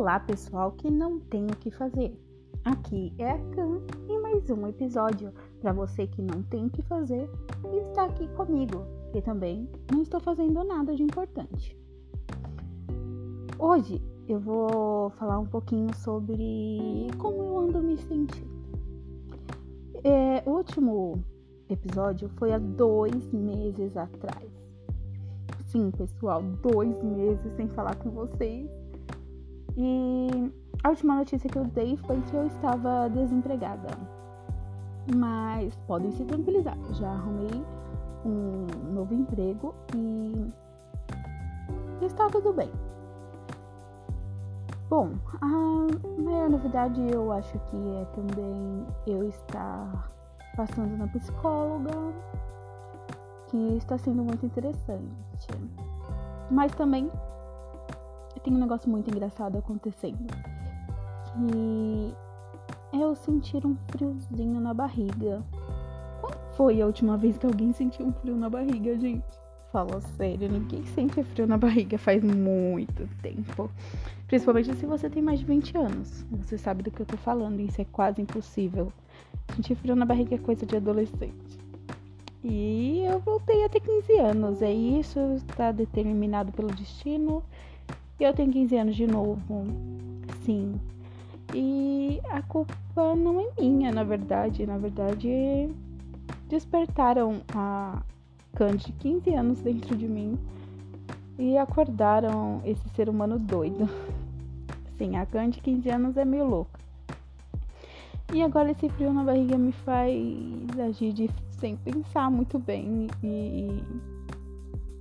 Olá, pessoal que não tem o que fazer. Aqui é a Can e mais um episódio para você que não tem o que fazer e está aqui comigo, que também não estou fazendo nada de importante. Hoje eu vou falar um pouquinho sobre como eu ando me sentindo. É, o último episódio foi há dois meses atrás. Sim, pessoal, dois meses sem falar com vocês e a última notícia que eu dei foi que eu estava desempregada. Mas podem se tranquilizar, já arrumei um novo emprego e está tudo bem. Bom, a maior novidade eu acho que é também eu estar passando na psicóloga, que está sendo muito interessante. Mas também tem um negócio muito engraçado acontecendo. Que é eu sentir um friozinho na barriga. Quando foi a última vez que alguém sentiu um frio na barriga, gente? Fala sério, ninguém sente frio na barriga faz muito tempo. Principalmente se você tem mais de 20 anos. Você sabe do que eu tô falando, isso é quase impossível. Sentir frio na barriga é coisa de adolescente. E eu voltei a ter 15 anos. É isso, está determinado pelo destino. E eu tenho 15 anos de novo. Sim. E a culpa não é minha, na verdade. Na verdade, despertaram a Candy de 15 anos dentro de mim e acordaram esse ser humano doido. Sim, a Candy de 15 anos é meio louca. E agora esse frio na barriga me faz agir de, sem pensar muito bem e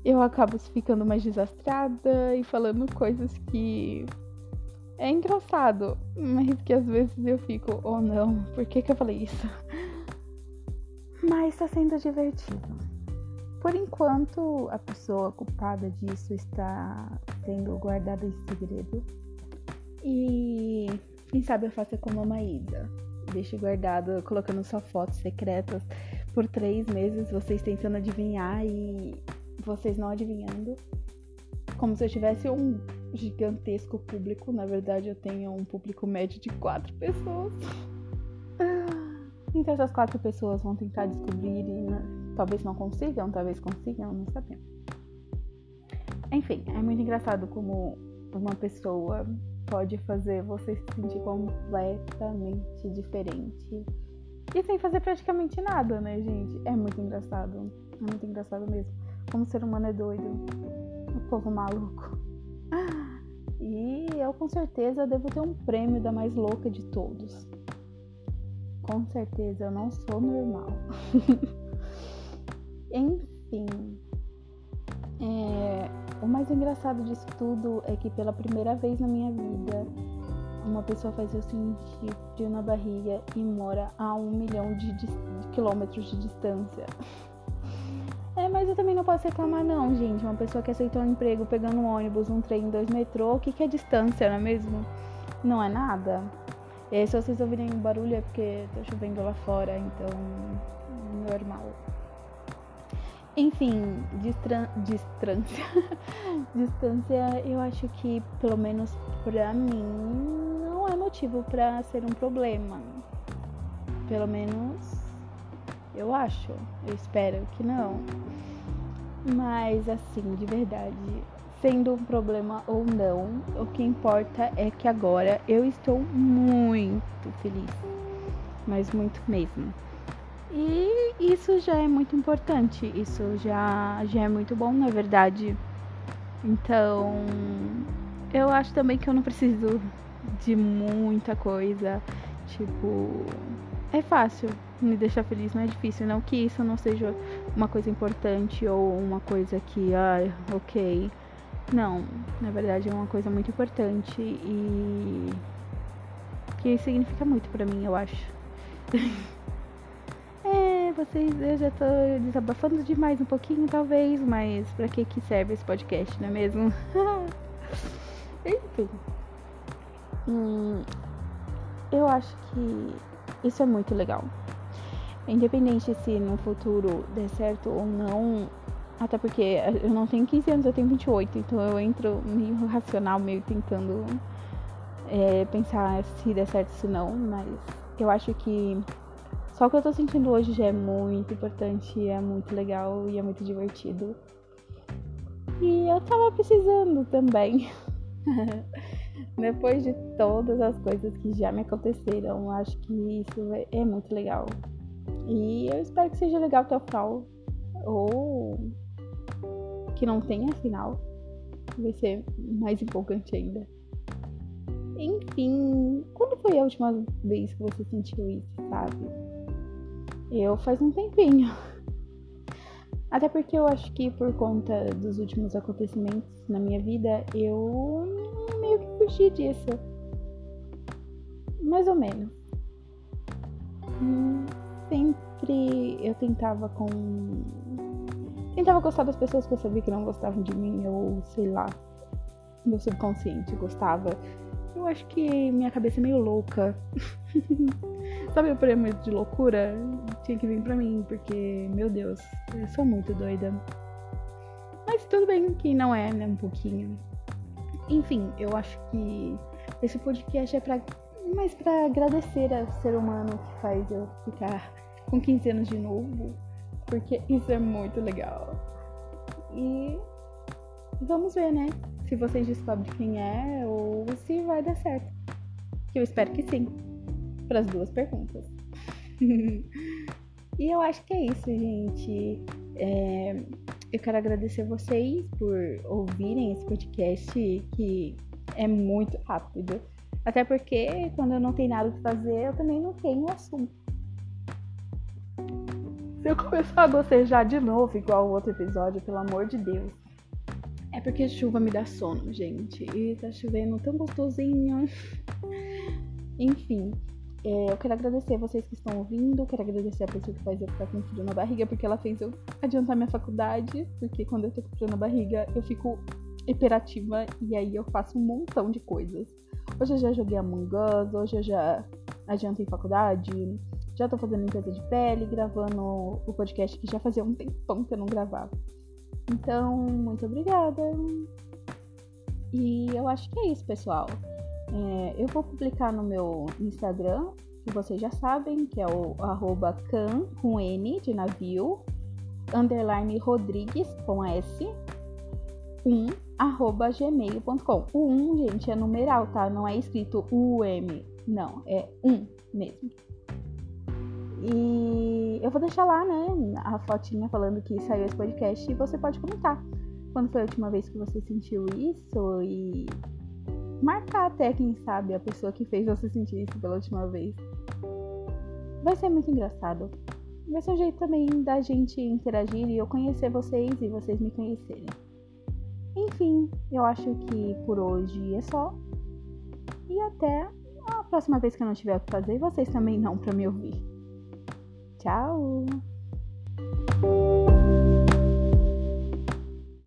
eu acabo ficando mais desastrada e falando coisas que é engraçado, mas que às vezes eu fico, oh não, por que, que eu falei isso? Mas tá sendo divertido. Por enquanto, a pessoa culpada disso está sendo guardada em segredo. E quem sabe eu faça como a Maísa. Deixe guardado, colocando só fotos secretas por três meses, vocês tentando adivinhar e vocês não adivinhando. Como se eu tivesse um gigantesco público. Na verdade, eu tenho um público médio de quatro pessoas. Então, essas quatro pessoas vão tentar descobrir e né, talvez não consigam, talvez consigam, não sabemos. Enfim, é muito engraçado como uma pessoa pode fazer você se sentir completamente diferente. E sem fazer praticamente nada, né, gente? É muito engraçado. É muito engraçado mesmo. Como o ser humano é doido. O povo maluco. E eu com certeza devo ter um prêmio da mais louca de todos. Com certeza eu não sou normal. Enfim. É, o mais engraçado disso tudo é que pela primeira vez na minha vida uma pessoa faz eu sentir frio na barriga e mora a um milhão de, de quilômetros de distância. Mas eu também não posso reclamar não, gente. Uma pessoa que aceitou um emprego pegando um ônibus, um trem, dois metrô, o que, que é distância, não é mesmo? Não é nada. E aí, se vocês ouvirem barulho é porque tá chovendo lá fora, então normal. Enfim, distra distância. distância, eu acho que, pelo menos pra mim, não é motivo para ser um problema. Pelo menos eu acho. Eu espero que não. Mas assim, de verdade, sendo um problema ou não, o que importa é que agora eu estou muito feliz. Mas muito mesmo. E isso já é muito importante, isso já, já é muito bom, na verdade. Então, eu acho também que eu não preciso de muita coisa. Tipo, é fácil me deixar feliz, não é difícil. Não que isso não seja uma coisa importante ou uma coisa que, ah, ok. Não, na verdade é uma coisa muito importante e que significa muito para mim, eu acho. é, vocês, eu já tô desabafando demais um pouquinho, talvez, mas para que que serve esse podcast, não é mesmo? Enfim. Hum, eu acho que isso é muito legal. Independente se no futuro der certo ou não, até porque eu não tenho 15 anos, eu tenho 28, então eu entro meio racional, meio tentando é, pensar se der certo se não, mas eu acho que só o que eu tô sentindo hoje já é muito importante, é muito legal e é muito divertido. E eu tava precisando também. Depois de todas as coisas que já me aconteceram, acho que isso é muito legal. E eu espero que seja legal até o final. Ou que não tenha final. Vai ser mais empolgante ainda. Enfim, quando foi a última vez que você sentiu isso, sabe? Eu faz um tempinho. Até porque eu acho que por conta dos últimos acontecimentos na minha vida, eu meio que fugi disso. Mais ou menos. Hum, sempre eu tentava com. Tentava gostar das pessoas que eu sabia que não gostavam de mim, ou sei lá. Meu subconsciente gostava eu acho que minha cabeça é meio louca. Sabe o prêmio de loucura? Tinha que vir pra mim, porque, meu Deus, eu sou muito doida. Mas tudo bem que não é, né? Um pouquinho. Enfim, eu acho que esse podcast é pra. Mais pra agradecer ao ser humano que faz eu ficar com 15 anos de novo. Porque isso é muito legal. E vamos ver, né? se vocês descobrem quem é ou se vai dar certo. Eu espero que sim. Para as duas perguntas. e eu acho que é isso, gente. É, eu quero agradecer vocês por ouvirem esse podcast que é muito rápido. Até porque quando eu não tenho nada para fazer, eu também não tenho assunto. Se eu começar a bocejar de novo, igual o outro episódio, pelo amor de Deus, é porque chuva me dá sono, gente. E tá chovendo tão gostosinho. Enfim, é, eu quero agradecer a vocês que estão ouvindo. Quero agradecer a pessoa que faz eu ficar com frio na barriga, porque ela fez eu adiantar minha faculdade. Porque quando eu tô com frio na barriga, eu fico hiperativa e aí eu faço um montão de coisas. Hoje eu já joguei Among Us, hoje eu já adiantei faculdade, já tô fazendo limpeza de pele, gravando o podcast que já fazia um tempão que eu não gravava. Então, muito obrigada. E eu acho que é isso, pessoal. É, eu vou publicar no meu Instagram, que vocês já sabem, que é o arroba can, com N de navio, underline Rodrigues, com S, 1, arroba gmail.com. O 1, gente, é numeral, tá? Não é escrito UM, não, é 1 mesmo. E eu vou deixar lá, né, a fotinha falando que saiu esse podcast e você pode comentar quando foi a última vez que você sentiu isso e marcar até, quem sabe, a pessoa que fez você sentir isso pela última vez. Vai ser muito engraçado. Vai ser um jeito também da gente interagir e eu conhecer vocês e vocês me conhecerem. Enfim, eu acho que por hoje é só. E até a próxima vez que eu não tiver o que fazer, vocês também não para me ouvir. Tchau!